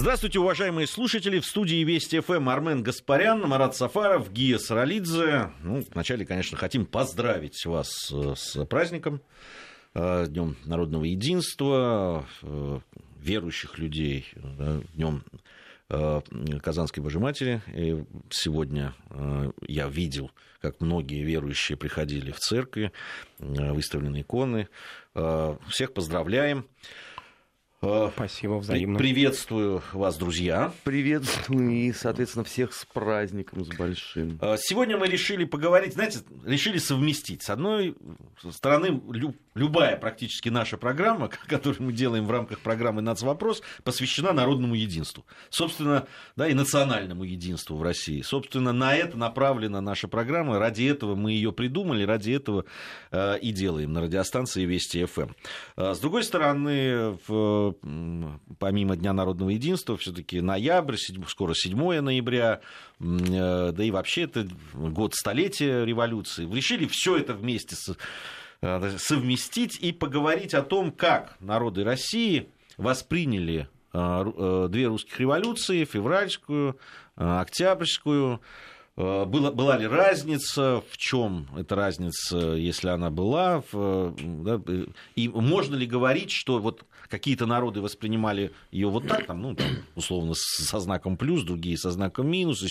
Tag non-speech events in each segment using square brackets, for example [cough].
Здравствуйте, уважаемые слушатели. В студии Вести ФМ Армен Гаспарян, Марат Сафаров, Гия Саралидзе. Ну, вначале, конечно, хотим поздравить вас э, с праздником, э, Днем народного единства, э, верующих людей, Днем Казанской Божьей Матери. И сегодня я видел, как многие верующие приходили в церкви, выставлены иконы. Всех поздравляем. Э, Спасибо, взаимно. Приветствую вас, друзья. Приветствую и, соответственно, всех с праздником, с большим. Э, сегодня мы решили поговорить, знаете, решили совместить. С одной стороны, любая практически наша программа, [laughs] которую мы делаем в рамках программы «Нацвопрос», посвящена народному единству. Собственно, да, и национальному единству в России. Собственно, на это направлена наша программа. Ради этого мы ее придумали, ради этого э, и делаем на радиостанции Вести ФМ. С другой стороны, в помимо Дня народного единства, все-таки ноябрь, скоро 7 ноября, э, да и вообще это год столетия революции. Решили все это вместе э, совместить и поговорить о том, как народы России восприняли э, две русских революции, февральскую, октябрьскую, была, была ли разница, в чем эта разница, если она была, в, да, и можно ли говорить, что вот какие-то народы воспринимали ее вот так, там, ну, там, условно, со знаком плюс, другие со знаком минус,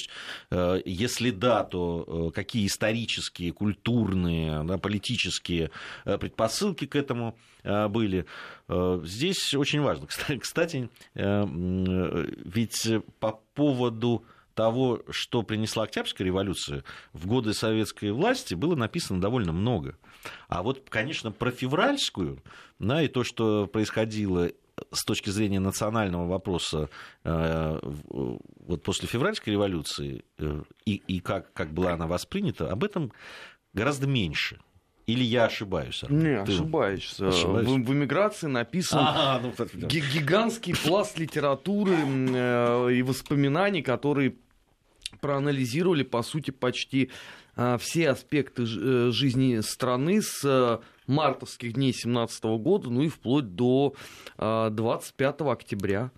э, если да, то э, какие исторические, культурные, да, политические предпосылки к этому были. Здесь очень важно. [laughs] Кстати, ведь по поводу того, что принесла Октябрьская революция, в годы советской власти было написано довольно много. А вот, конечно, про февральскую, да, и то, что происходило с точки зрения национального вопроса э, вот после февральской революции э, и, и как, как была она воспринята, об этом гораздо меньше. Или я ошибаюсь? Армен? Не, Ты ошибаешься. В, в эмиграции написан а, ну, гигантский пласт литературы э, и воспоминаний, которые проанализировали, по сути, почти а, все аспекты э, жизни страны с э, мартовских дней 17 года, ну и вплоть до 25 а, октября.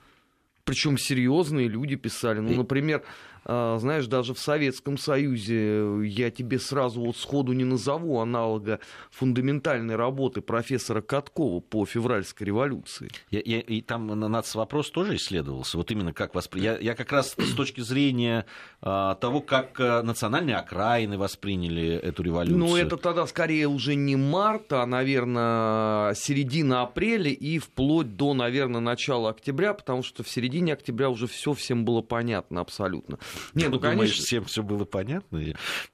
Причем серьезные люди писали. Ну, например, знаешь, даже в Советском Союзе я тебе сразу вот сходу не назову аналога фундаментальной работы профессора Каткова по февральской революции. Я, я, и там нац вопрос тоже исследовался, вот именно как воспри... я, я как раз с точки зрения а, того, как а, национальные окраины восприняли эту революцию. Ну, это тогда скорее уже не марта, а, наверное, середина апреля и вплоть до, наверное, начала октября, потому что в середине октября уже все всем было понятно абсолютно. Не, ну, конечно. Думаешь, всем все было понятно?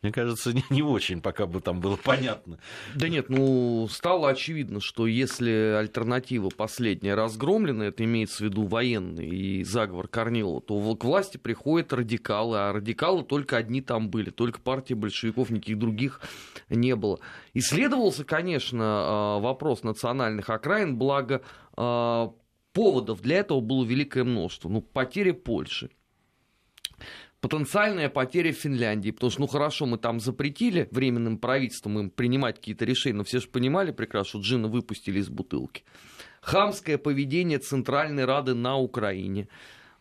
Мне кажется, не, не очень, пока бы там было понятно. Да нет, ну, стало очевидно, что если альтернатива последняя разгромлена, это имеется в виду военный и заговор Корнилова, то к власти приходят радикалы, а радикалы только одни там были, только партии большевиков, никаких других не было. Исследовался, конечно, а, вопрос национальных окраин, благо а, поводов для этого было великое множество. Ну, потери Польши, потенциальная потеря Финляндии, потому что, ну хорошо, мы там запретили временным правительством им принимать какие-то решения, но все же понимали прекрасно, что джина выпустили из бутылки. Хамское поведение Центральной Рады на Украине.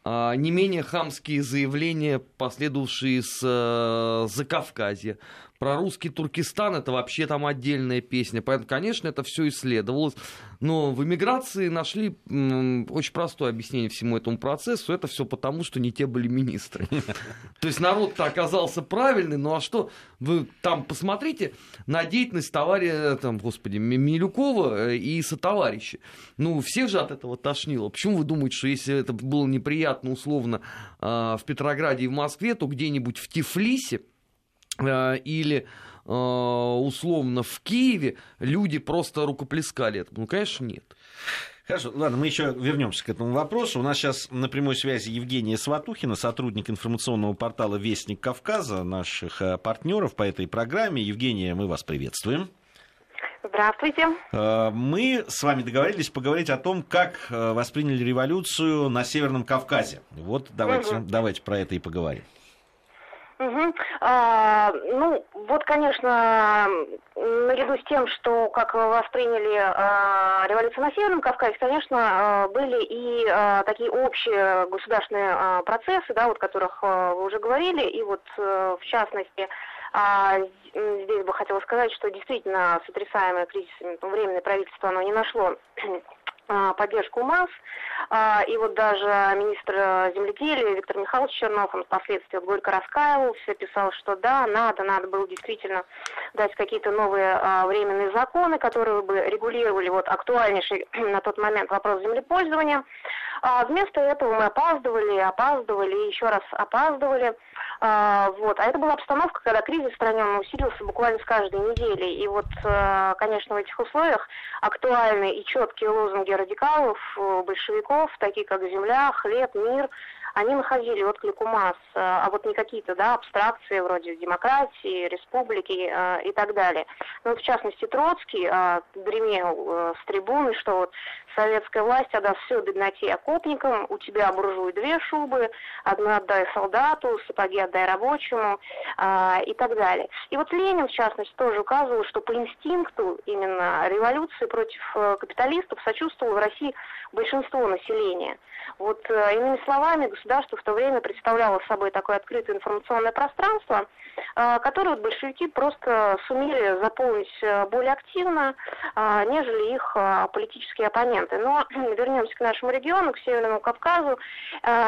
А, не менее хамские заявления, последовавшие с э, Закавказья. Про русский Туркестан это вообще там отдельная песня. Поэтому, конечно, это все исследовалось. Но в эмиграции нашли очень простое объяснение всему этому процессу. Это все потому, что не те были министры. [laughs] То есть народ-то оказался правильный, ну а что? Вы там посмотрите на деятельность товарища, там, господи, Милюкова э, и сотоварища. Ну, всех же от этого тошнило. Почему вы думаете, что если это было неприятно условно а, в Петрограде и в Москве, то где-нибудь в Тифлисе или а, условно в Киеве люди просто рукоплескали этому? Ну, конечно, нет. Хорошо, ладно, мы еще вернемся к этому вопросу. У нас сейчас на прямой связи Евгения Сватухина, сотрудник информационного портала Вестник Кавказа, наших э, партнеров по этой программе. Евгения, мы вас приветствуем. Здравствуйте. Э, мы с вами договорились поговорить о том, как э, восприняли революцию на Северном Кавказе. Вот давайте, угу. давайте про это и поговорим. Угу. А, ну, вот, конечно, наряду с тем, что как восприняли а, революцию на Северном Кавказе, конечно, а, были и а, такие общие государственные а, процессы, да, вот, о которых а, вы уже говорили, и вот, а, в частности, а, здесь бы хотела сказать, что действительно сотрясаемое кризисом временное правительство, оно не нашло поддержку масс. А, и вот даже министр земледелия Виктор Михайлович Чернов, он впоследствии горько раскаивался, писал, что да, надо, надо было действительно дать какие-то новые а, временные законы, которые бы регулировали вот актуальнейший [clears throat] на тот момент вопрос землепользования. А вместо этого мы опаздывали, опаздывали, еще раз опаздывали. А, вот. А это была обстановка, когда кризис в стране усилился буквально с каждой недели. И вот, а, конечно, в этих условиях актуальны и четкие лозунги радикалов, э, большевиков, такие как «Земля», «Хлеб», «Мир», они находили отклик у масс, э, а вот не какие-то да, абстракции вроде демократии, республики э, и так далее. Ну, в частности, Троцкий э, гремел э, с трибуны, что вот советская власть отдаст все бедноте окопникам, у тебя, буржуй, две шубы, одну отдай солдату, сапоги отдай рабочему э, и так далее. И вот Ленин, в частности, тоже указывал, что по инстинкту именно революции против капиталистов сочувствовало в России большинство населения. Вот, иными словами, государство в то время представляло собой такое открытое информационное пространство, э, которое вот большевики просто сумели заполнить э, более активно, нежели их политические оппоненты. Но [clears throat] вернемся к нашему региону, к Северному Кавказу.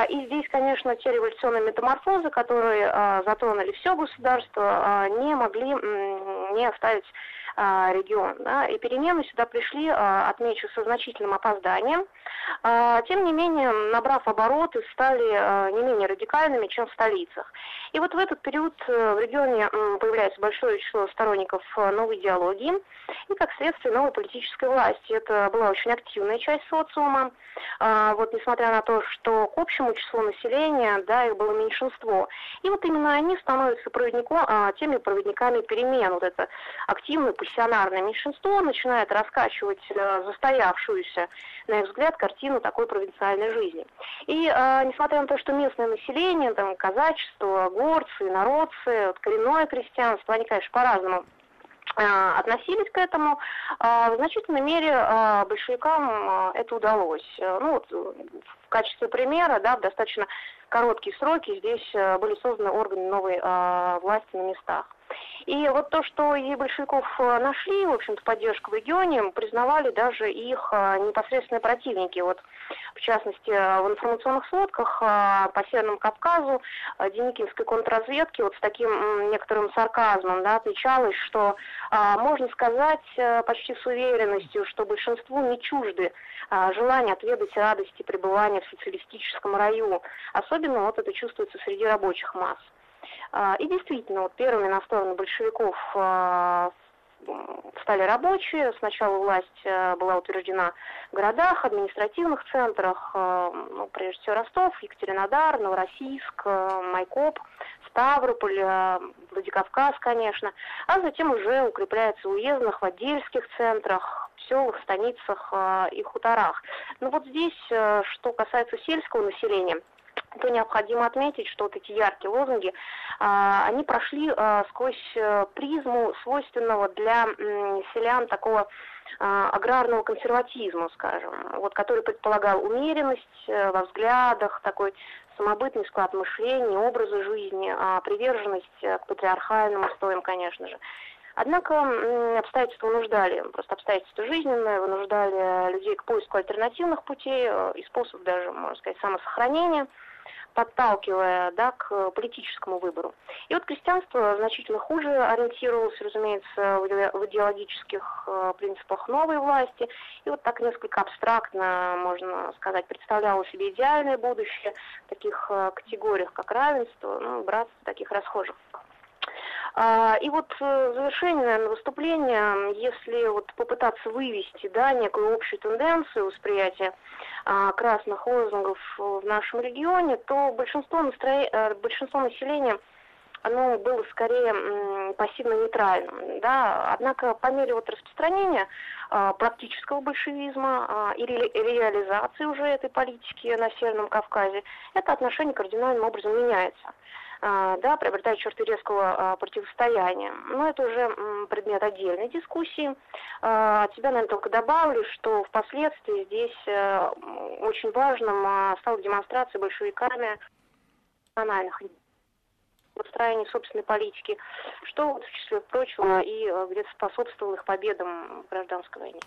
И здесь, конечно, те революционные метаморфозы, которые затронули все государство, не могли не оставить регион. Да, и перемены сюда пришли, отмечу, со значительным опозданием. Тем не менее, набрав обороты, стали не менее радикальными, чем в столицах. И вот в этот период э, в регионе появляется большое число сторонников э, новой идеологии и, как следствие, новой политической власти. Это была очень активная часть социума. Вот несмотря на то, что к общему числу населения, да, их было меньшинство. И вот именно они становятся проводником, теми проводниками перемен. Вот это активное, пассионарное меньшинство начинает раскачивать э, застоявшуюся, на их взгляд, картину такой провинциальной жизни. И э, несмотря на то, что местное население, там, казачество, горцы, народцы, вот, коренное крестьянство, они, конечно, по-разному э, относились к этому. В значительной мере большевикам это удалось. Ну, в качестве примера, да, в достаточно короткие сроки здесь были созданы органы новой власти на местах. И вот то, что и большевиков э, нашли, в общем-то, поддержку в регионе, признавали даже их э, непосредственные противники. Вот, в частности, э, в информационных сводках по Северному Кавказу Деникинской контрразведки вот с таким некоторым сарказмом да, отмечалось, что можно сказать почти с уверенностью, что большинству не чужды желание отведать радости пребывания в социалистическом раю. Особенно вот это чувствуется среди рабочих масс. А, и действительно, вот первыми на сторону большевиков а, стали рабочие. Сначала власть а, была утверждена в городах, административных центрах, ну, прежде всего Ростов, Екатеринодар, Новороссийск, Майкоп, Ставрополь, Владикавказ, конечно, а затем уже укрепляется в уездных, в отдельских центрах, селах, станицах и хуторах. Но вот здесь, что касается сельского населения, то необходимо отметить, что вот эти яркие лозунги, а, они прошли а, сквозь э, призму свойственного для селян такого а, аграрного консерватизма, скажем, вот, который предполагал умеренность э, во взглядах, такой самобытный склад мышления, образа жизни, приверженность э, к патриархальным устоям, конечно же. Однако обстоятельства вынуждали, просто обстоятельства жизненные, вынуждали людей к поиску альтернативных путей и способов даже, можно сказать, самосохранения – подталкивая да, к политическому выбору. И вот крестьянство значительно хуже ориентировалось, разумеется, в идеологических э, принципах новой власти. И вот так несколько абстрактно, можно сказать, представляло себе идеальное будущее в таких э, категориях, как равенство, ну, братство таких расхожих. А, и вот э, завершение, наверное, выступления, если вот попытаться вывести да, некую общую тенденцию восприятия а, красных лозунгов в нашем регионе, то большинство, настро... Э, большинство населения оно было скорее пассивно-нейтральным. Да? Однако по мере вот распространения а, практического большевизма и реализации уже этой политики на Северном Кавказе, это отношение кардинальным образом меняется. Да, приобретают черты резкого противостояния. Но это уже предмет отдельной дискуссии. От себя, наверное, только добавлю, что впоследствии здесь очень важным стала демонстрация большевиками национальных выстраивании собственной политики, что, в числе прочего, и э, где-то способствовало их победам в гражданской войне.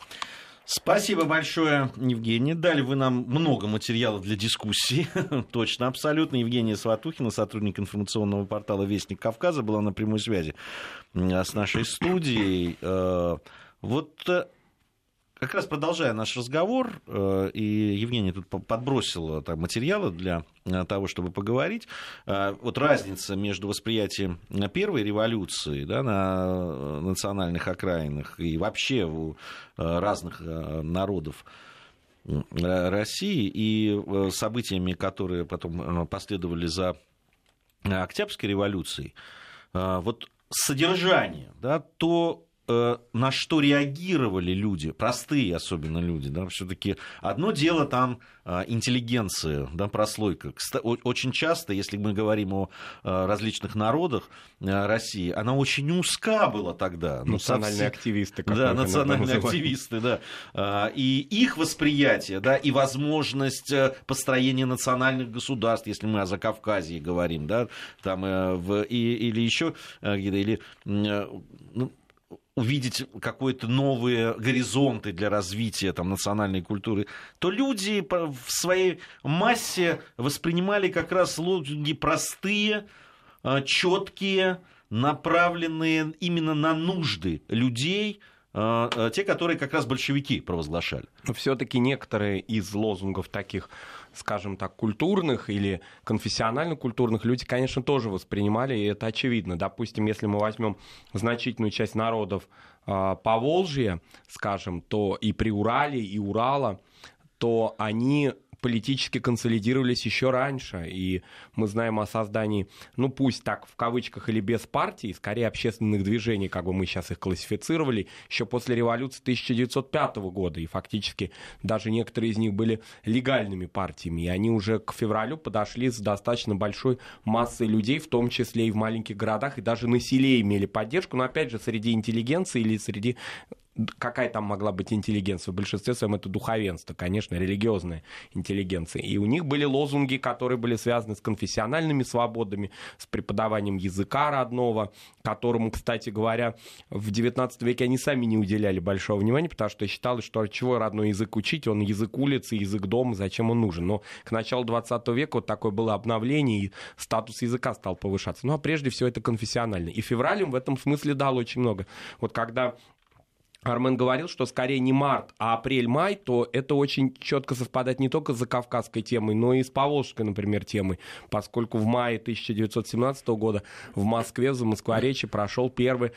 Спасибо большое, Евгений. Дали вы нам много материала для дискуссии. [laughs] Точно, абсолютно. Евгения Сватухина, сотрудник информационного портала «Вестник Кавказа», была на прямой связи с нашей студией. Э, вот э, как раз продолжая наш разговор, э, и Евгения тут подбросила там, материалы для э, того, чтобы поговорить, э, вот разница между восприятием первой революции да, на национальных окраинах и вообще у разных народов России и событиями, которые потом последовали за Октябрьской революцией, вот содержание, да, то Э, на что реагировали люди, простые особенно люди, да, все-таки одно дело там э, интеллигенция, да, прослойка. Очень часто, если мы говорим о э, различных народах России, она очень узка была тогда. Ну, национальные совсем... активисты. Как да, национальные активисты, да. И их восприятие, да, и возможность построения национальных государств, если мы о Закавказье говорим, да, там, в, и, или еще где-то, или ну, увидеть какие-то новые горизонты для развития там, национальной культуры, то люди в своей массе воспринимали как раз лозунги простые, а, четкие, направленные именно на нужды людей, а, а, те, которые как раз большевики провозглашали. Все-таки некоторые из лозунгов таких скажем так, культурных или конфессионально-культурных люди, конечно, тоже воспринимали, и это очевидно. Допустим, если мы возьмем значительную часть народов э, Поволжья, скажем, то и при Урале, и Урала, то они политически консолидировались еще раньше, и мы знаем о создании, ну пусть так, в кавычках или без партий, скорее общественных движений, как бы мы сейчас их классифицировали, еще после революции 1905 года, и фактически даже некоторые из них были легальными партиями, и они уже к февралю подошли с достаточно большой массой людей, в том числе и в маленьких городах, и даже на селе имели поддержку, но опять же среди интеллигенции или среди какая там могла быть интеллигенция? В большинстве своем это духовенство, конечно, религиозная интеллигенция. И у них были лозунги, которые были связаны с конфессиональными свободами, с преподаванием языка родного, которому, кстати говоря, в XIX веке они сами не уделяли большого внимания, потому что считалось, что чего родной язык учить, он язык улицы, язык дома, зачем он нужен. Но к началу XX века вот такое было обновление, и статус языка стал повышаться. Ну а прежде всего это конфессионально. И февраль им в этом смысле дал очень много. Вот когда Армен говорил, что скорее не март, а апрель-май, то это очень четко совпадает не только с закавказской темой, но и с поволжской, например, темой, поскольку в мае 1917 года в Москве, за Москворечье прошел первый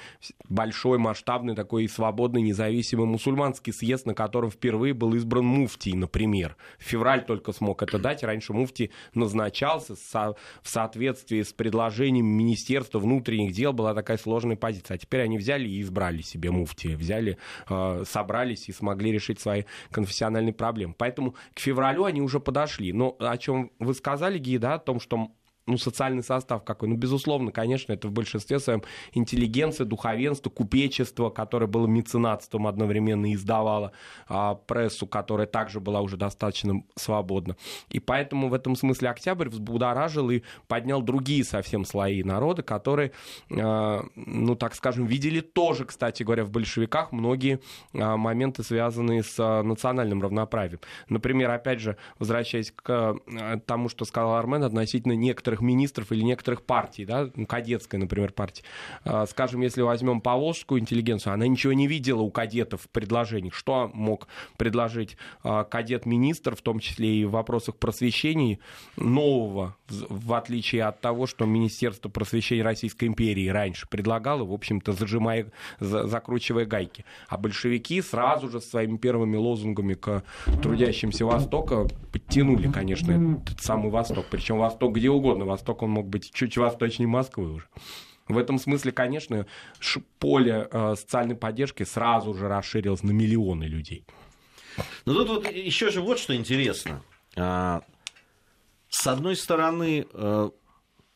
большой, масштабный, такой свободный, независимый мусульманский съезд, на котором впервые был избран муфтий, например. В февраль только смог это дать, раньше муфтий назначался в соответствии с предложением Министерства внутренних дел, была такая сложная позиция. А теперь они взяли и избрали себе муфтия, взяли э, собрались и смогли решить свои конфессиональные проблемы. Поэтому к февралю они уже подошли. Но о чем вы сказали, Ги, да, о том, что ну, социальный состав какой? Ну, безусловно, конечно, это в большинстве своем интеллигенция, духовенство, купечество, которое было меценатством одновременно и издавало а, прессу, которая также была уже достаточно свободна. И поэтому в этом смысле октябрь взбудоражил и поднял другие совсем слои народа, которые, а, ну, так скажем, видели тоже, кстати говоря, в большевиках многие а, моменты, связанные с а, национальным равноправием. Например, опять же, возвращаясь к а, тому, что сказал Армен относительно некоторых некоторых министров или некоторых партий, да, ну, кадетская, например, партия. А, скажем, если возьмем поволжскую интеллигенцию, она ничего не видела у кадетов в предложениях. Что мог предложить а, кадет-министр, в том числе и в вопросах просвещения нового, в отличие от того, что Министерство просвещения Российской империи раньше предлагало, в общем-то, зажимая, закручивая гайки. А большевики сразу же своими первыми лозунгами к трудящимся Востока подтянули, конечно, этот самый Восток. Причем Восток где угодно на восток он мог быть чуть восточнее Москвы уже. В этом смысле, конечно, поле э, социальной поддержки сразу же расширилось на миллионы людей. Ну тут вот еще же вот что интересно. А, с одной стороны, э,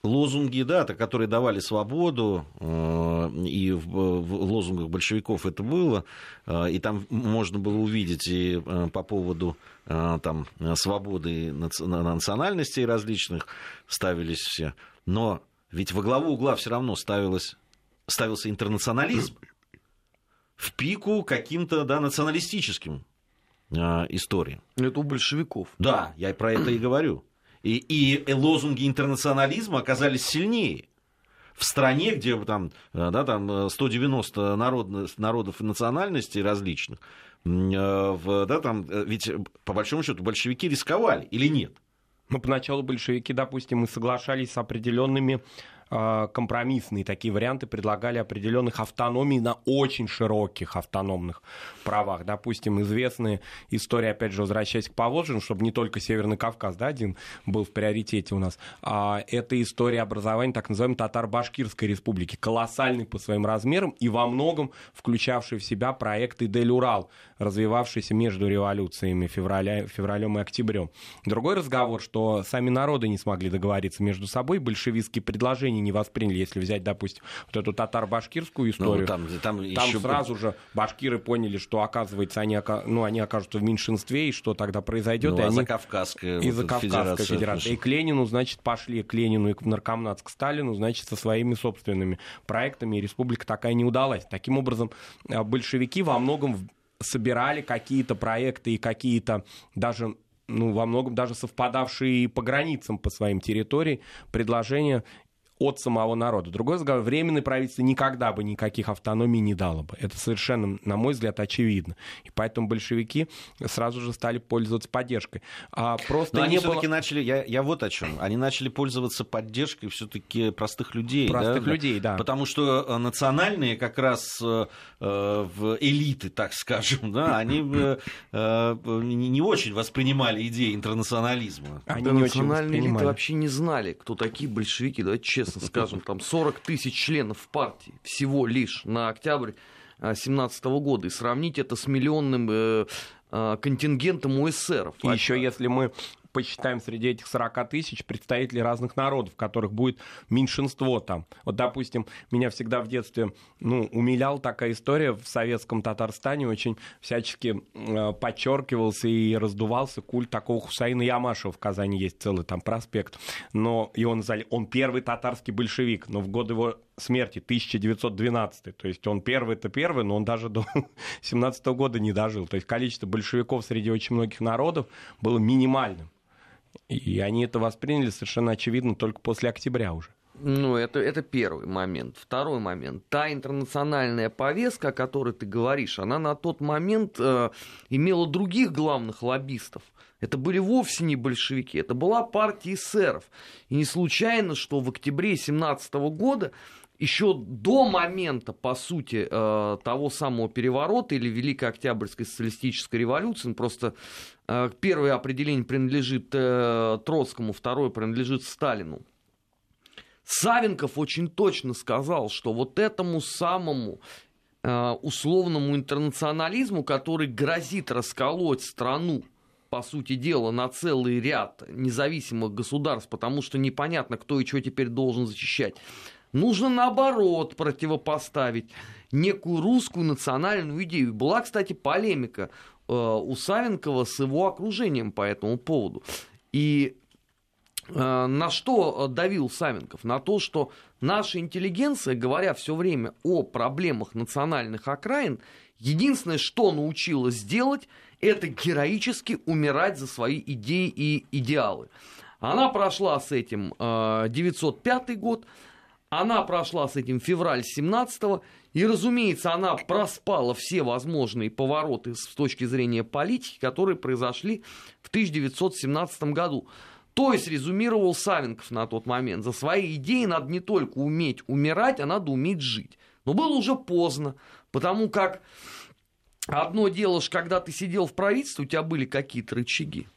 лозунги, да, которые давали свободу, э, и в, в лозунгах большевиков это было, э, и там можно было увидеть и э, по поводу там, свободы национальностей различных ставились все, но ведь во главу угла все равно ставилось, ставился интернационализм [clears throat] в пику каким-то да, националистическим историям. Это у большевиков. Да, я про это и говорю. И, и лозунги интернационализма оказались сильнее. В стране, где там, э, да, там 190 э, народ, народов и национальностей различных, э, в, да, там, ведь по большому счету большевики рисковали или нет? Ну, поначалу большевики, допустим, и соглашались с определенными компромиссные такие варианты предлагали определенных автономий на очень широких автономных правах. Допустим, известная история, опять же, возвращаясь к Поволжью, чтобы не только Северный Кавказ, да, один был в приоритете у нас, а это история образования так называемой Татар-Башкирской республики, колоссальный по своим размерам и во многом включавший в себя проекты Дель-Урал, развивавшийся между революциями февраля, февралем и октябрем. Другой разговор, что сами народы не смогли договориться между собой, большевистские предложения не восприняли. Если взять, допустим, вот эту татар-башкирскую ну, историю, ну, там, там, там еще... сразу же башкиры поняли, что, оказывается, они, ну, они окажутся в меньшинстве, и что тогда произойдет. Ну, и а они... Закавказская, и вот Закавказская федерация. федерация. И к Ленину, значит, пошли к Ленину и к Наркомнатск к Сталину, значит, со своими собственными проектами, и республика такая не удалась. Таким образом, а, большевики во многом собирали какие-то проекты и какие-то даже ну, во многом даже совпадавшие по границам по своим территориям предложения от самого народа. Другой разговор, временное правительство никогда бы никаких автономий не дало бы. Это совершенно, на мой взгляд, очевидно. И поэтому большевики сразу же стали пользоваться поддержкой. А просто Но они все-таки было... начали, я, я вот о чем, они начали пользоваться поддержкой все-таки простых людей. Простых да? людей, да. Потому что э, национальные как раз э, э, в элиты, так скажем, да, они э, э, не очень воспринимали идеи интернационализма. Они да, не национальные очень элиты вообще не знали, кто такие большевики, давайте честно честно скажем, там 40 тысяч членов партии всего лишь на октябрь 2017 года и сравнить это с миллионным э, э, контингентом у эсеров. И еще если мы посчитаем среди этих 40 тысяч представителей разных народов, которых будет меньшинство там. Вот, допустим, меня всегда в детстве ну, умиляла такая история в советском Татарстане, очень всячески э, подчеркивался и раздувался культ такого Хусаина Ямашева в Казани есть целый там проспект. Но и он, он первый татарский большевик, но в год его смерти 1912. То есть он первый-то первый, но он даже до [laughs] 17 года не дожил. То есть количество большевиков среди очень многих народов было минимальным. И они это восприняли совершенно очевидно только после октября уже. Ну, это, это первый момент. Второй момент. Та интернациональная повестка, о которой ты говоришь, она на тот момент э, имела других главных лоббистов. Это были вовсе не большевики, это была партия эсеров. И не случайно, что в октябре 17 года еще до момента, по сути, э, того самого переворота или Великой Октябрьской социалистической революции, ну, просто первое определение принадлежит э, Троцкому, второе принадлежит Сталину. Савенков очень точно сказал, что вот этому самому условному интернационализму, который грозит расколоть страну, по сути дела, на целый ряд независимых государств, потому что непонятно, кто и что теперь должен защищать Нужно наоборот противопоставить некую русскую национальную идею. Была, кстати, полемика э, у Савенкова с его окружением по этому поводу. И э, на что давил Савенков? На то, что наша интеллигенция, говоря все время о проблемах национальных окраин, единственное, что научилась делать, это героически умирать за свои идеи и идеалы. Она прошла с этим 905 э, год, она прошла с этим февраль 17 и, разумеется, она проспала все возможные повороты с точки зрения политики, которые произошли в 1917 году. То есть, резюмировал Савенков на тот момент, за свои идеи надо не только уметь умирать, а надо уметь жить. Но было уже поздно, потому как одно дело, когда ты сидел в правительстве, у тебя были какие-то рычаги.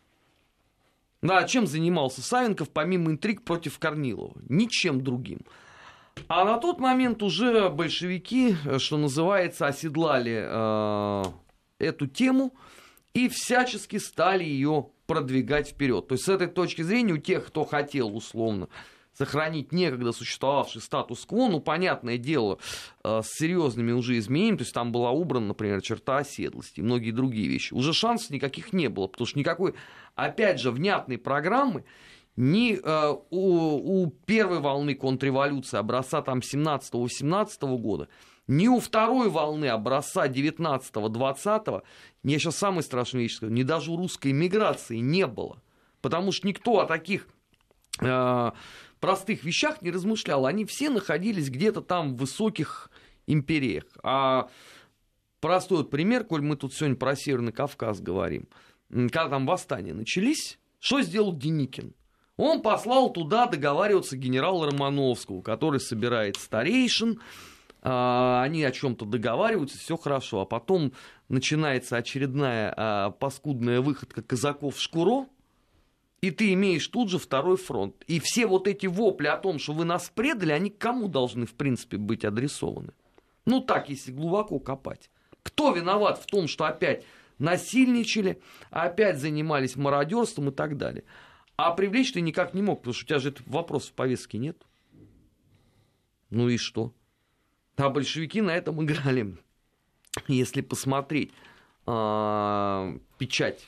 Да, чем занимался Савенков, помимо интриг против Корнилова? Ничем другим. А на тот момент уже большевики, что называется, оседлали э, эту тему и всячески стали ее продвигать вперед. То есть с этой точки зрения у тех, кто хотел условно сохранить некогда существовавший статус-кво, ну, понятное дело, э, с серьезными уже изменениями, то есть там была убрана, например, черта оседлости и многие другие вещи. Уже шансов никаких не было, потому что никакой, опять же, внятной программы ни э, у, у первой волны контрреволюции образца там 17-18 года, ни у второй волны образца 19-20, я сейчас самый страшный вещь скажу, ни даже у русской миграции не было. Потому что никто о таких э, простых вещах не размышлял. Они все находились где-то там в высоких империях. А простой вот пример, коль мы тут сегодня про Северный Кавказ говорим. Когда там восстания начались, что сделал Деникин? Он послал туда договариваться генерала Романовского, который собирает старейшин, а, они о чем-то договариваются, все хорошо, а потом начинается очередная а, паскудная выходка казаков в Шкуро, и ты имеешь тут же второй фронт. И все вот эти вопли о том, что вы нас предали, они кому должны, в принципе, быть адресованы? Ну так, если глубоко копать. Кто виноват в том, что опять насильничали, опять занимались мародерством и так далее? А привлечь ты никак не мог, потому что у тебя же вопрос в повестке нет. Ну и что? А большевики на этом играли. Если посмотреть э, печать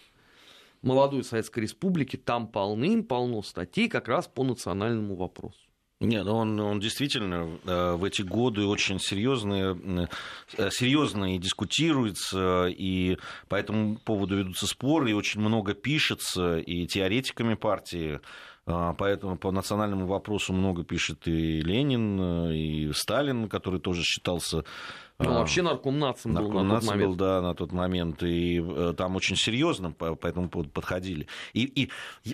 молодой Советской Республики, там полным-полно статей как раз по национальному вопросу. Нет, ну он, он действительно э, в эти годы очень серьезно, э, серьезно и дискутируется, и по этому поводу ведутся споры, и очень много пишется, и теоретиками партии, а, Поэтому по национальному вопросу много пишет и Ленин, э, и Сталин, который тоже считался ну, вообще нарком нацем был нарком на тот момент. был, да, на тот момент. И э, там очень серьезно по, по этому поводу подходили. И, и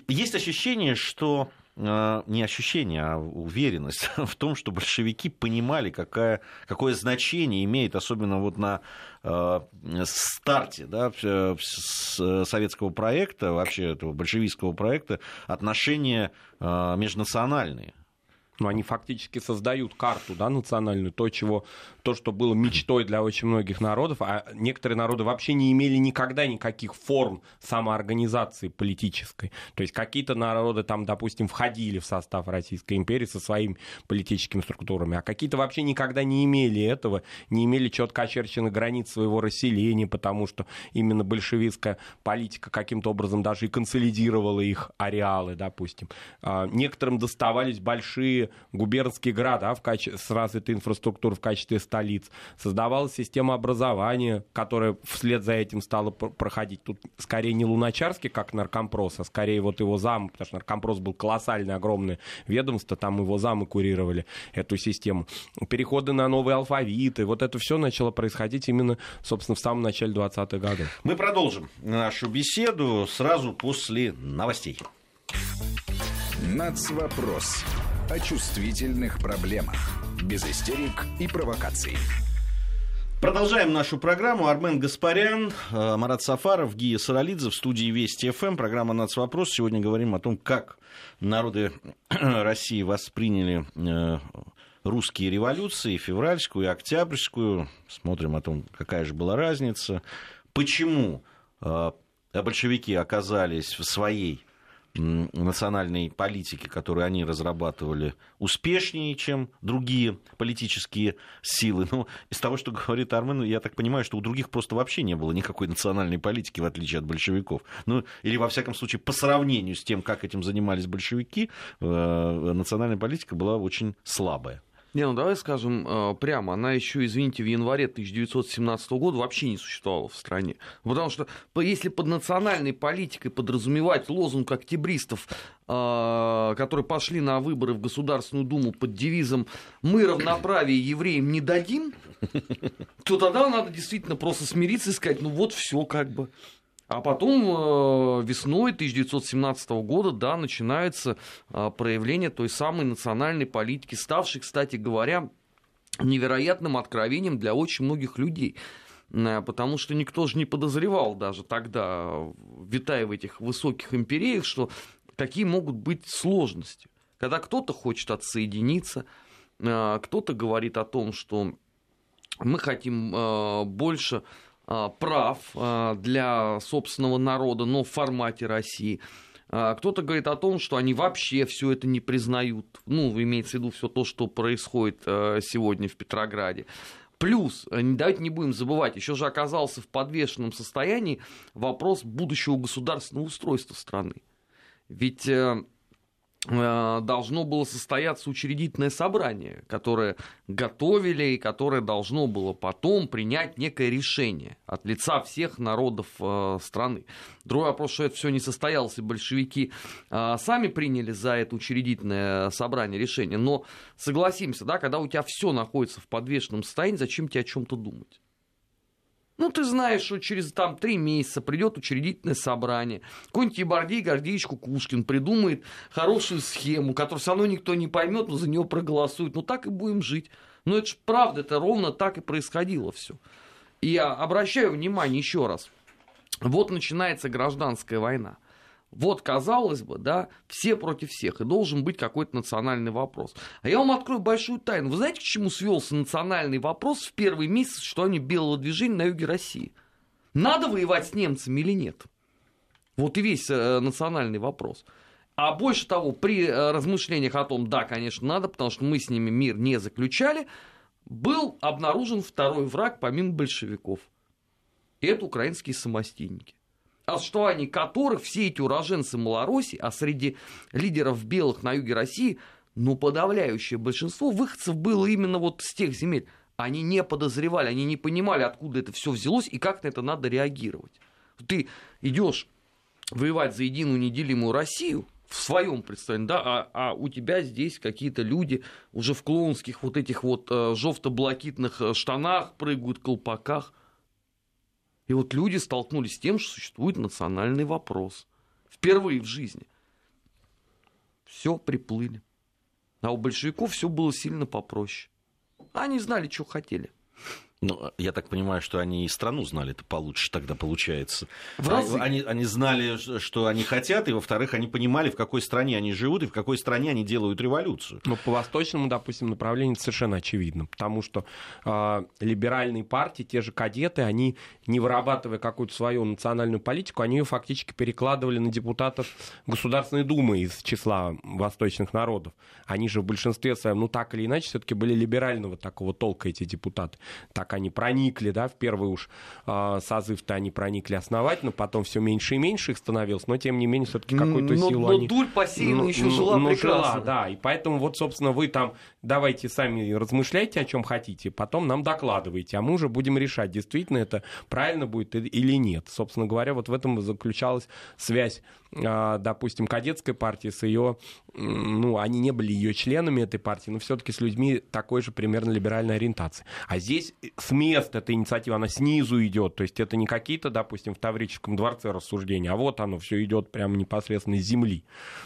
есть ощущение, что э, не ощущение, а уверенность [laughs] в том, что большевики понимали, какая, какое значение имеет, особенно вот на э, старте да, советского проекта, вообще этого большевистского проекта, отношения э, межнациональные. Но они фактически создают карту да, национальную, то, чего то, что было мечтой для очень многих народов, а некоторые народы вообще не имели никогда никаких форм самоорганизации политической. То есть какие-то народы там, допустим, входили в состав Российской империи со своими политическими структурами, а какие-то вообще никогда не имели этого, не имели четко очерченных границ своего расселения, потому что именно большевистская политика каким-то образом даже и консолидировала их ареалы, допустим. А некоторым доставались большие губернские города в качестве, с развитой инфраструктурой в качестве столицы столиц, создавалась система образования, которая вслед за этим стала проходить. Тут скорее не Луначарский, как наркомпрос, а скорее вот его зам, потому что наркомпрос был колоссальное, огромное ведомство, там его замы курировали эту систему. Переходы на новые алфавиты, вот это все начало происходить именно, собственно, в самом начале 20-х годов. Мы продолжим нашу беседу сразу после новостей. Нацвопрос о чувствительных проблемах без истерик и провокаций. Продолжаем нашу программу. Армен Гаспарян, э, Марат Сафаров, Гия Саралидзе в студии Вести ФМ. Программа «Нацвопрос». Сегодня говорим о том, как народы [clears throat] России восприняли э, русские революции, февральскую и октябрьскую. Смотрим о том, какая же была разница. Почему э, большевики оказались в своей национальной политики, которую они разрабатывали, успешнее, чем другие политические силы. Но из того, что говорит Армен, я так понимаю, что у других просто вообще не было никакой национальной политики, в отличие от большевиков. Ну, или, во всяком случае, по сравнению с тем, как этим занимались большевики, э, национальная политика была очень слабая. Не, ну давай скажем э, прямо, она еще, извините, в январе 1917 года вообще не существовала в стране. Потому что если под национальной политикой подразумевать лозунг октябристов, э, которые пошли на выборы в Государственную Думу под девизом «Мы равноправие евреям не дадим», то тогда надо действительно просто смириться и сказать, ну вот все как бы. А потом э, весной 1917 года, да, начинается э, проявление той самой национальной политики, ставшей, кстати говоря, невероятным откровением для очень многих людей. Э, потому что никто же не подозревал даже тогда, витая в этих высоких империях, что какие могут быть сложности. Когда кто-то хочет отсоединиться, кто-то говорит о том, что мы хотим больше а, прав а, для собственного народа, но в формате России. А, кто-то говорит о том, что они вообще все это не признают. Ну, имеется в виду все то, что происходит сегодня в Петрограде. Плюс, э, давайте не будем забывать, еще же оказался в подвешенном состоянии вопрос будущего государственного устройства страны. Ведь Э, должно было состояться учредительное собрание, которое готовили и которое должно было потом принять некое решение от лица всех народов э, страны. Другой вопрос, что это все не состоялось, и большевики э, сами приняли за это учредительное собрание решение. Но согласимся, да, когда у тебя все находится в подвешенном состоянии, зачем тебе о чем-то думать? Ну, ты знаешь, что через там три месяца придет учредительное собрание. Какой-нибудь Еборгей Гордеевич Кукушкин придумает хорошую схему, которую все равно никто не поймет, но за нее проголосует. Ну, так и будем жить. Ну, это же правда, это ровно так и происходило все. И я обращаю внимание еще раз. Вот начинается гражданская война. Вот, казалось бы, да, все против всех, и должен быть какой-то национальный вопрос. А я вам открою большую тайну. Вы знаете, к чему свелся национальный вопрос в первый месяц, что они белого движения на юге России? Надо воевать с немцами или нет? Вот и весь э, национальный вопрос. А больше того, при э, размышлениях о том, да, конечно, надо, потому что мы с ними мир не заключали, был обнаружен второй враг помимо большевиков. Это украинские самостейники а что они, которых все эти уроженцы Малороссии, а среди лидеров белых на юге России, ну, подавляющее большинство выходцев было именно вот с тех земель. Они не подозревали, они не понимали, откуда это все взялось и как на это надо реагировать. Ты идешь воевать за единую неделимую Россию, в своем представлении, да, а, а у тебя здесь какие-то люди уже в клоунских вот этих вот э, жовто-блакитных э, штанах прыгают, колпаках. И вот люди столкнулись с тем, что существует национальный вопрос. Впервые в жизни. Все приплыли. А у большевиков все было сильно попроще. Они знали, что хотели. Ну, я так понимаю, что они и страну знали это получше тогда получается. В разы. Они, они знали, что они хотят, и, во-вторых, они понимали, в какой стране они живут и в какой стране они делают революцию. Ну, по восточному, допустим, направлению это совершенно очевидно, потому что э, либеральные партии, те же кадеты, они, не вырабатывая какую-то свою национальную политику, они ее фактически перекладывали на депутатов Государственной Думы из числа восточных народов. Они же в большинстве своем, ну, так или иначе, все-таки были либерального такого толка эти депутаты. Так как они проникли, да, в первый уж э, созыв-то они проникли основательно, потом все меньше и меньше их становилось, но тем не менее все-таки какую-то но, силу но они... дуль посеяна ну, еще жила ну, прекрасно. Жила, да, и поэтому вот, собственно, вы там давайте сами размышляйте, о чем хотите, потом нам докладывайте, а мы уже будем решать, действительно это правильно будет или нет. Собственно говоря, вот в этом заключалась связь, э, допустим, кадетской партии с ее, ну, они не были ее членами этой партии, но все-таки с людьми такой же примерно либеральной ориентации. А здесь с мест эта инициатива, она снизу идет. То есть это не какие-то, допустим, в Таврическом дворце рассуждения, а вот оно все идет прямо непосредственно из земли.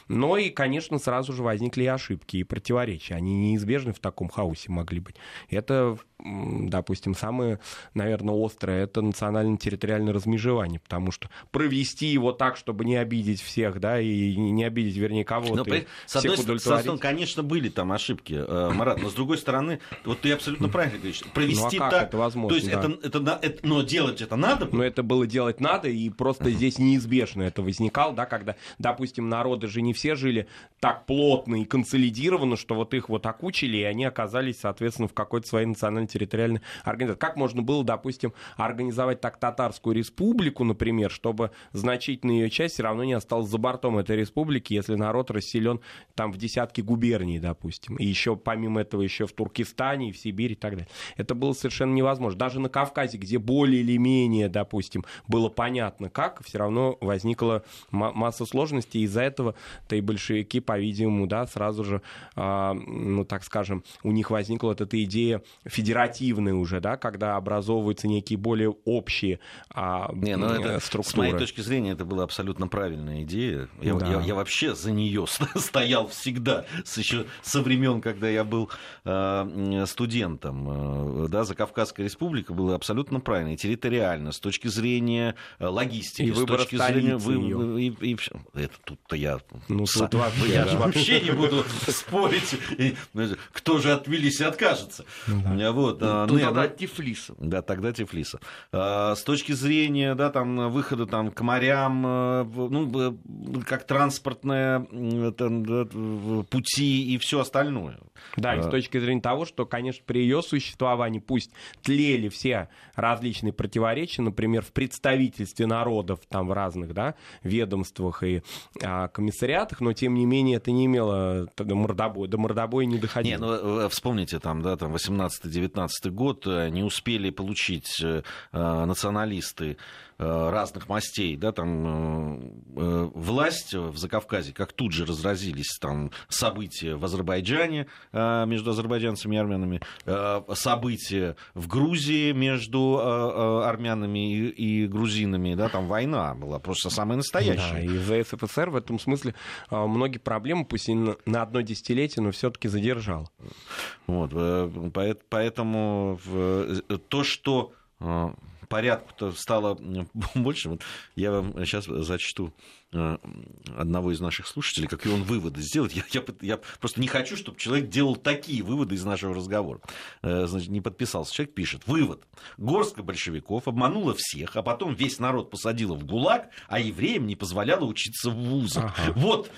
Но и, конечно, сразу же возникли и ошибки, и противоречия. Они неизбежны в таком хаосе могли быть. Это допустим, самое, наверное, острое, это национально-территориальное размежевание, потому что провести его так, чтобы не обидеть всех, да, и не обидеть, вернее, кого-то. Но, при... с одной стороны, конечно, были там ошибки, э, Марат, но с другой стороны, вот ты абсолютно правильно говоришь, провести ну, а так... это возможно, То есть да. это, это, это, но делать это надо Но это было делать надо, и просто здесь неизбежно это возникало, да, когда, допустим, народы же не все жили так плотно и консолидированно, что вот их вот окучили, и они оказались, соответственно, в какой-то своей национальной территориальной организации. Как можно было, допустим, организовать так татарскую республику, например, чтобы значительная ее часть все равно не осталась за бортом этой республики, если народ расселен там в десятки губерний, допустим, и еще помимо этого еще в Туркестане, и в Сибири и так далее. Это было совершенно невозможно. Даже на Кавказе, где более или менее, допустим, было понятно как, все равно возникла масса сложностей, из-за этого-то и большевики, по-видимому, да, сразу же, э, ну, так скажем, у них возникла вот эта идея федеративной уже, да, когда образовываются некие более общие а, Не, ну это, структуры. С моей точки зрения, это была абсолютно правильная идея. Я, да. я, я вообще за нее [laughs] стоял всегда, с, еще со времен, когда я был э, студентом. Э, да, за Кавказская республика была абсолютно правильной, территориально, с точки зрения э, логистики, и с точки зрения... Вы, и, и, и, это тут-то я... Ну, тут вообще, я же вообще не буду [laughs] спорить, кто же от Тбилиси откажется. Ну да. Вот, ну, ну, тогда Тифлиса. Да, тогда Тифлиса. А, с точки зрения, да, там, выхода там, к морям, э, ну, как транспортные пути и все остальное. Да, и с точки зрения того, что, конечно, при ее существовании пусть тлели все различные противоречия, например, в представительстве народов там в разных да, ведомствах и а, комиссариатах, но тем не менее это не имело до мордобоя, до мордобоя не доходило. Не, ну, вспомните, там, да, там 18-19 год не успели получить националисты Э, разных мастей, да, там э, э, власть в Закавказье, как тут же разразились там события в Азербайджане между азербайджанцами и армянами, события в Грузии между армянами и, грузинами, да, там война была просто самая настоящая. Да, и за СССР в этом смысле многие проблемы, пусть и на одно десятилетие, но все-таки задержал. Вот, поэтому то, что порядку-то стало [laughs] больше. Вот я вам сейчас зачту одного из наших слушателей, какие он выводы сделать. Я, я, я просто не хочу, чтобы человек делал такие выводы из нашего разговора. Э, значит, не подписался. Человек пишет. Вывод. Горстка большевиков обманула всех, а потом весь народ посадила в ГУЛАГ, а евреям не позволяла учиться в вузах. Ага. Вот,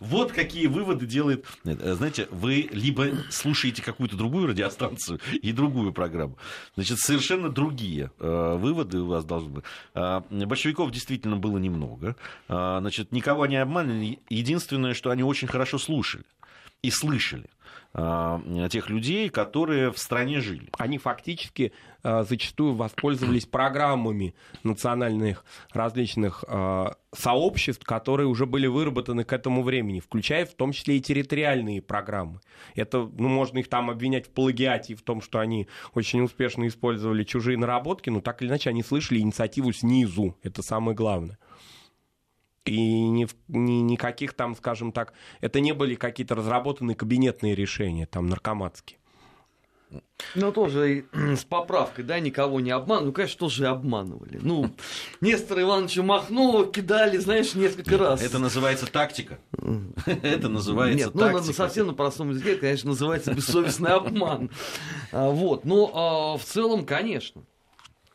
вот какие выводы делает... Э, знаете, вы либо слушаете какую-то другую радиостанцию и другую программу. Значит, совершенно другие выводы у вас должны быть. Большевиков действительно было немного а, значит, никого не обманывали. Единственное, что они очень хорошо слушали и слышали а, тех людей, которые в стране жили. Они фактически а, зачастую воспользовались программами национальных различных сообществ, которые уже были выработаны к этому времени, включая в том числе и территориальные программы. Это, ну, можно их там обвинять в плагиате в том, что они очень успешно использовали чужие наработки, но так или иначе они слышали инициативу снизу. Это самое главное. И ни, ни, никаких там, скажем так, это не были какие-то разработанные кабинетные решения, там, наркоматские. Ну, тоже [clears throat] с поправкой, да, никого не обманывали. Ну, конечно, тоже обманывали. Ну, [laughs] Нестора Ивановича Махнова кидали, знаешь, несколько раз. Это называется тактика. [laughs] Это называется Нет, ну, совсем на простом языке, конечно, называется бессовестный обман. [laughs] А, вот, но а, в целом, конечно,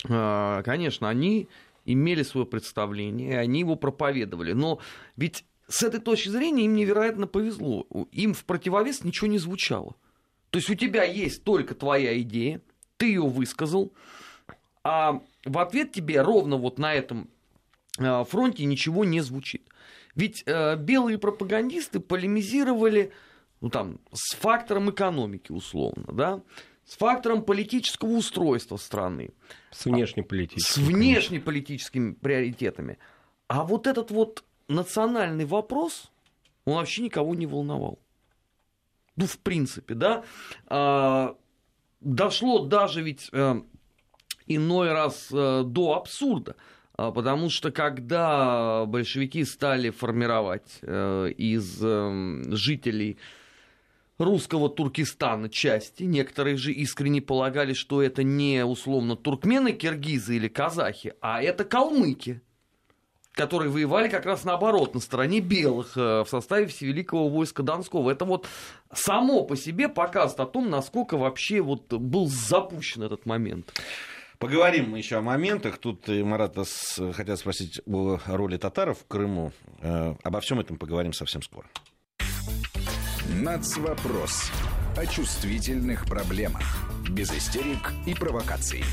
а, конечно, они имели свое представление, они его проповедовали. Но ведь с этой точки зрения им невероятно повезло. Им в противовес ничего не звучало. То есть у тебя есть только твоя идея, ты ее высказал, а в ответ тебе ровно вот на этом э, фронте ничего не звучит. Ведь э, белые пропагандисты полемизировали ну, там, с фактором экономики, условно, да, с фактором политического устройства страны. С внешнеполитическими. С внешнеполитическими приоритетами. А вот этот вот национальный вопрос, он вообще никого не волновал. Ну, в принципе, да. А, дошло даже ведь а, иной раз а, до абсурда. А, потому что когда большевики стали формировать а, из жителей русского Туркестана части. Некоторые же искренне полагали, что это не условно туркмены, киргизы или казахи, а это калмыки которые воевали как раз наоборот, на стороне белых э, в составе Всевеликого войска Донского. Это вот само по себе показывает о том, насколько вообще вот был запущен этот момент. Поговорим мы еще о моментах. Тут Марат хотят спросить о роли татаров в Крыму. Э, обо всем этом поговорим совсем скоро. Нацвопрос. О чувствительных проблемах. Без истерик и провокаций.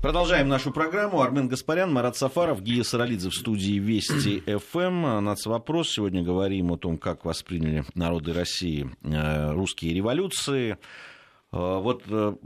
Продолжаем нашу программу. Армен Гаспарян, Марат Сафаров, Гия Саралидзе в студии Вести [clears throat] ФМ. Нацвопрос. Сегодня говорим о том, как восприняли народы России э, русские революции. Э, вот э,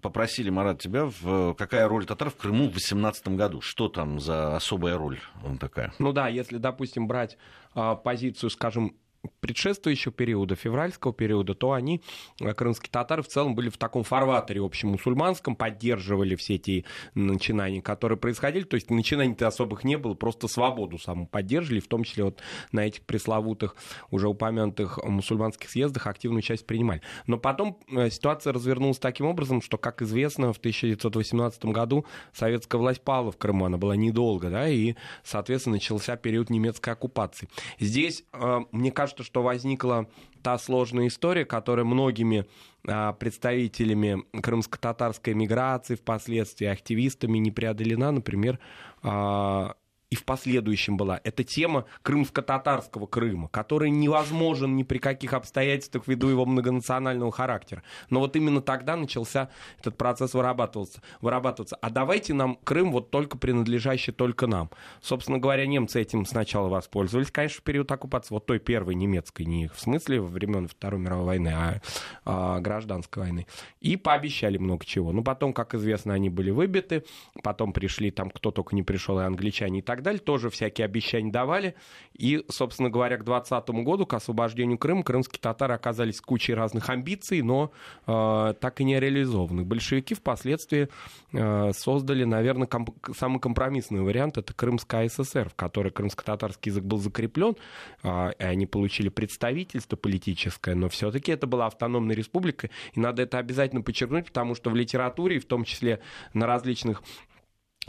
попросили, Марат, тебя, в, какая роль татар в Крыму в 18 году? Что там за особая роль такая? Ну да, если, допустим, брать а, позицию, скажем, предшествующего периода, февральского периода, то они, э, крымские татары, в целом были в таком фарватере общемусульманском, поддерживали все эти начинания, которые происходили. То есть начинаний-то особых не было, просто свободу саму поддерживали, в том числе вот на этих пресловутых, уже упомянутых мусульманских съездах активную часть принимали. Но потом э, ситуация развернулась таким образом, что, как известно, в 1918 году советская власть пала в Крыму, она была недолго, да, и, соответственно, начался период немецкой оккупации. Здесь, э, мне кажется, кажется, что возникла та сложная история, которая многими а, представителями крымско-татарской миграции, впоследствии активистами не преодолена, например, а, и в последующем была, это тема крымско-татарского Крыма, который невозможен ни при каких обстоятельствах ввиду его многонационального характера. Но вот именно тогда начался этот процесс вырабатываться. вырабатываться. А давайте нам Крым вот только принадлежащий только нам. Собственно говоря, немцы этим сначала воспользовались, конечно, в период оккупации, вот той первой немецкой, не в смысле времен Второй мировой войны, а, а гражданской войны. И пообещали много чего. Но потом, как известно, они были выбиты, потом пришли там, кто только не пришел, и англичане и так так далее, тоже всякие обещания давали. И, собственно говоря, к 2020 году, к освобождению Крыма, крымские татары оказались кучей разных амбиций, но э, так и не реализованы. Большевики впоследствии э, создали, наверное, комп- самый компромиссный вариант, это Крымская ССР, в которой крымско-татарский язык был закреплен, э, и они получили представительство политическое, но все-таки это была автономная республика, и надо это обязательно подчеркнуть, потому что в литературе, в том числе на различных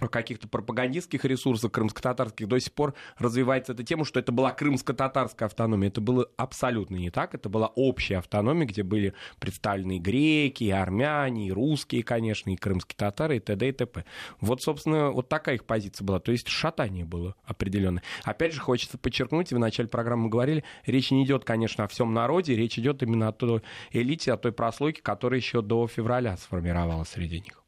каких-то пропагандистских ресурсах крымско-татарских до сих пор развивается эта тема, что это была крымско-татарская автономия. Это было абсолютно не так. Это была общая автономия, где были представлены и греки, и армяне, и русские, конечно, и крымские татары, и т.д. и т.п. Вот, собственно, вот такая их позиция была. То есть шатание было определенное. Опять же, хочется подчеркнуть, и в начале программы мы говорили, речь не идет, конечно, о всем народе, речь идет именно о той элите, о той прослойке, которая еще до февраля сформировалась среди них.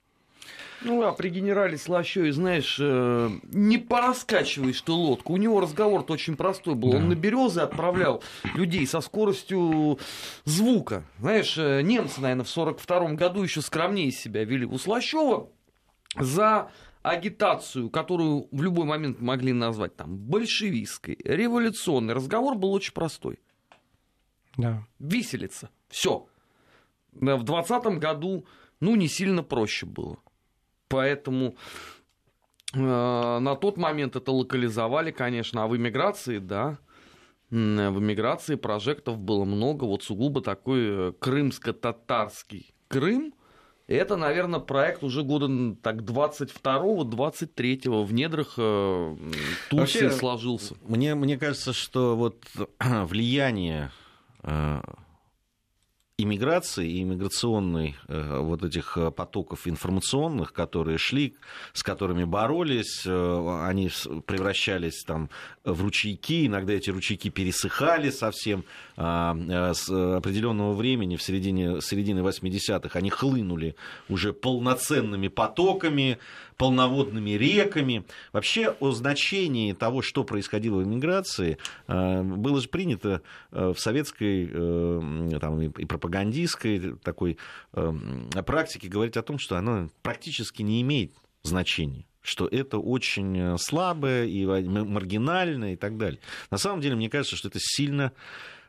Ну, а при генерале Слащеве, знаешь, э, не пораскачиваешь ты лодку. У него разговор-то очень простой был. Да. Он на березы отправлял людей со скоростью звука. Знаешь, э, немцы, наверное, в 42 году еще скромнее себя вели. У Слащева за агитацию, которую в любой момент могли назвать там большевистской, революционный разговор был очень простой. Да. Виселица. Все. В 20 году, ну, не сильно проще было. Поэтому э, на тот момент это локализовали, конечно, а в эмиграции, да, в эмиграции прожектов было много, вот сугубо такой э, крымско-татарский Крым, это, наверное, проект уже года так 22-23 в недрах э, Турции Вообще, сложился. Мне, мне кажется, что вот [clears throat] влияние э, иммиграции и иммиграционной э, вот этих э, потоков информационных, которые шли, с которыми боролись, э, они превращались там в ручейки, иногда эти ручейки пересыхали совсем, а, с определенного времени, в середине, середины 80-х, они хлынули уже полноценными потоками, полноводными реками. Вообще о значении того, что происходило в иммиграции, было же принято в советской там, и пропагандистской такой практике говорить о том, что оно практически не имеет значения что это очень слабое и маргинальное и так далее. На самом деле, мне кажется, что это сильно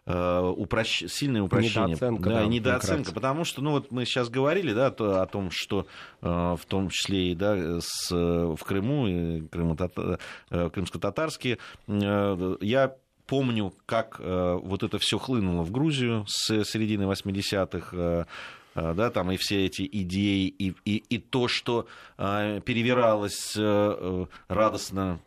Э, упрощ... сильное упрощение. Недооценка. Да, да недооценка. Потому что, ну вот мы сейчас говорили, да, то, о том, что э, в том числе и да, с, в Крыму, и. Э, крымско-татарские, я помню, как вот это все хлынуло в Грузию с середины 80-х, да, там и все эти идеи, и, и, и то, что перевиралось радостно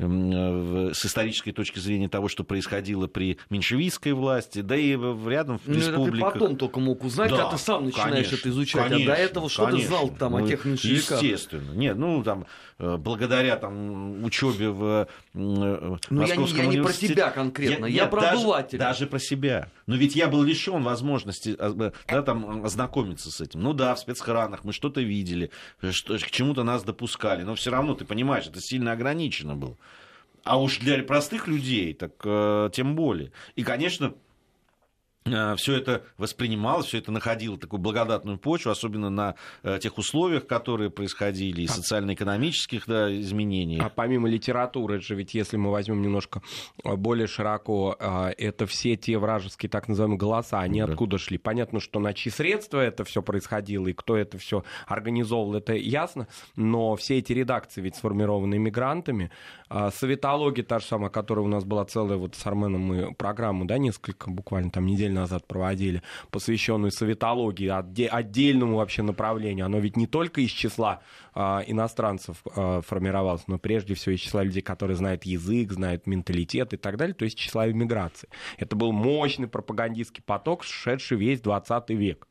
с исторической точки зрения того, что происходило при меньшевистской власти, да и рядом в республиках. Ну, ты потом только мог узнать, да, когда ты сам начинаешь конечно, это изучать, конечно, а до этого что конечно. ты знал там ну, о тех меньшевиках? Естественно. Нет, ну, там, э, благодаря там учебе в ну, Московском я не, я не про тебя конкретно, я, я нет, про даже, обывателя. Даже про себя. Но ведь я был лишен возможности а, да, там, ознакомиться с этим. Ну да, в спецхранах мы что-то видели, что, к чему-то нас допускали, но все равно, ты понимаешь, это сильно ограничено было. А уж для простых людей, так э, тем более. И, конечно, Э, все это воспринималось, все это находило такую благодатную почву, особенно на э, тех условиях, которые происходили, и а социально-экономических да, изменений. А помимо литературы, это же ведь если мы возьмем немножко более широко, это все те вражеские так называемые голоса, они да. откуда шли? Понятно, что на чьи средства это все происходило, и кто это все организовывал, это ясно, но все эти редакции ведь сформированы иммигрантами. Советология та же самая, которая у нас была целая вот с Арменом мы программу, да, несколько буквально там недель назад проводили, посвященную советологии, отдельному вообще направлению. Оно ведь не только из числа а, иностранцев а, формировалось, но прежде всего из числа людей, которые знают язык, знают менталитет и так далее, то есть числа иммиграции. Это был мощный пропагандистский поток, шедший весь 20 век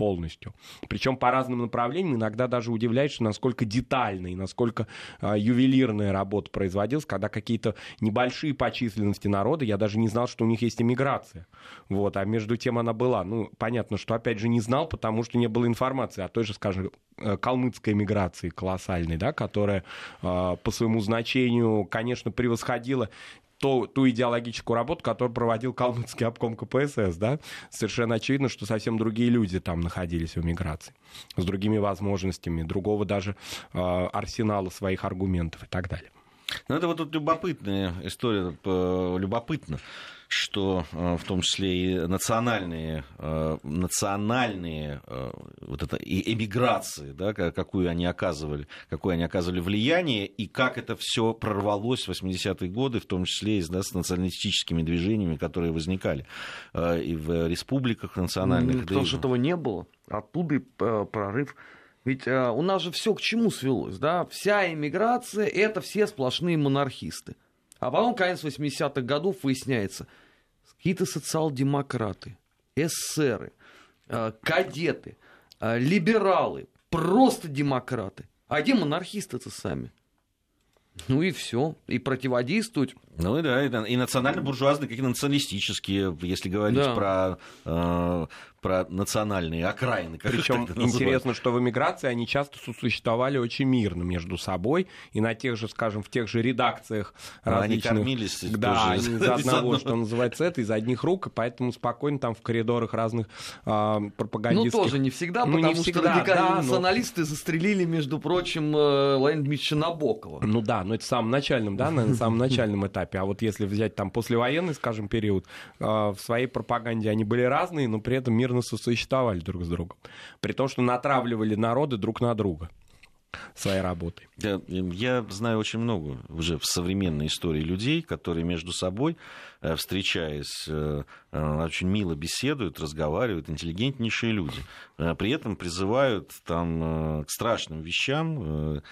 полностью. Причем по разным направлениям иногда даже удивляет, что насколько детальная и насколько э, ювелирная работа производилась, когда какие-то небольшие по численности народы, я даже не знал, что у них есть иммиграция. Вот, а между тем она была. Ну, понятно, что опять же не знал, потому что не было информации о той же, скажем, э, калмыцкой миграции колоссальной, да, которая э, по своему значению, конечно, превосходила то, ту идеологическую работу, которую проводил калмыцкий обком КПСС, да, совершенно очевидно, что совсем другие люди там находились в миграции, с другими возможностями, другого даже э, арсенала своих аргументов и так далее. Ну, это вот тут любопытная история, любопытно что э, в том числе и национальные, э, национальные э, вот это, и эмиграции, да, какую они оказывали, какое они оказывали влияние, и как это все прорвалось в 80-е годы, в том числе и да, с националистическими движениями, которые возникали и в республиках национальных. Потому да, что этого не было. Оттуда и прорыв ведь у нас же все к чему свелось, да? Вся иммиграция это все сплошные монархисты. А потом, конец 80-х годов, выясняется, какие-то социал-демократы, эсеры, э, кадеты, э, либералы, просто демократы. А где монархисты-то сами? Ну и все. И противодействовать. Ну и да, и национально-буржуазные, какие националистические, если говорить да. про э, про национальные окраины. Причем интересно, что в эмиграции они часто сосуществовали очень мирно между собой, и на тех же, скажем, в тех же редакциях Но различных... Они кормились Да, тоже. они [laughs] из одного, что называется, это, из одних рук, и поэтому спокойно там в коридорах разных а, пропагандистских... Ну, тоже не всегда, ну, потому не всегда, что радикальные да, националисты но... застрелили, между прочим, э, Леонида Набокова. Ну да, но это в самом начальном, да, на самом [laughs] начальном этапе. А вот если взять там послевоенный, скажем, период, а, в своей пропаганде они были разные, но при этом мир мирно сосуществовали друг с другом. При том, что натравливали народы друг на друга своей работой. Я, я знаю очень много уже в современной истории людей, которые между собой, э, встречаясь, э, э, очень мило беседуют, разговаривают, интеллигентнейшие люди. При этом призывают там, к страшным вещам,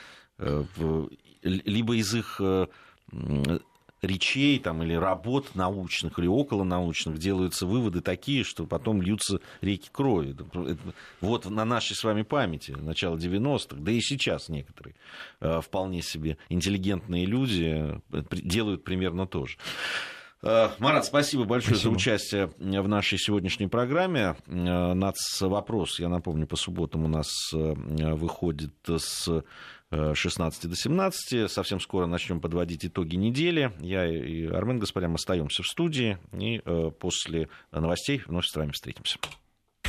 либо из их речей там, или работ научных или околонаучных делаются выводы такие, что потом льются реки крови. Вот на нашей с вами памяти, начало 90-х, да и сейчас некоторые э, вполне себе интеллигентные люди э, делают примерно то же. Э, Марат, спасибо большое спасибо. за участие в нашей сегодняшней программе. НАЦ вопрос, я напомню, по субботам у нас выходит с 16 до 17. Совсем скоро начнем подводить итоги недели. Я и Армен Гаспарян остаемся в студии. И э, после новостей вновь с вами встретимся.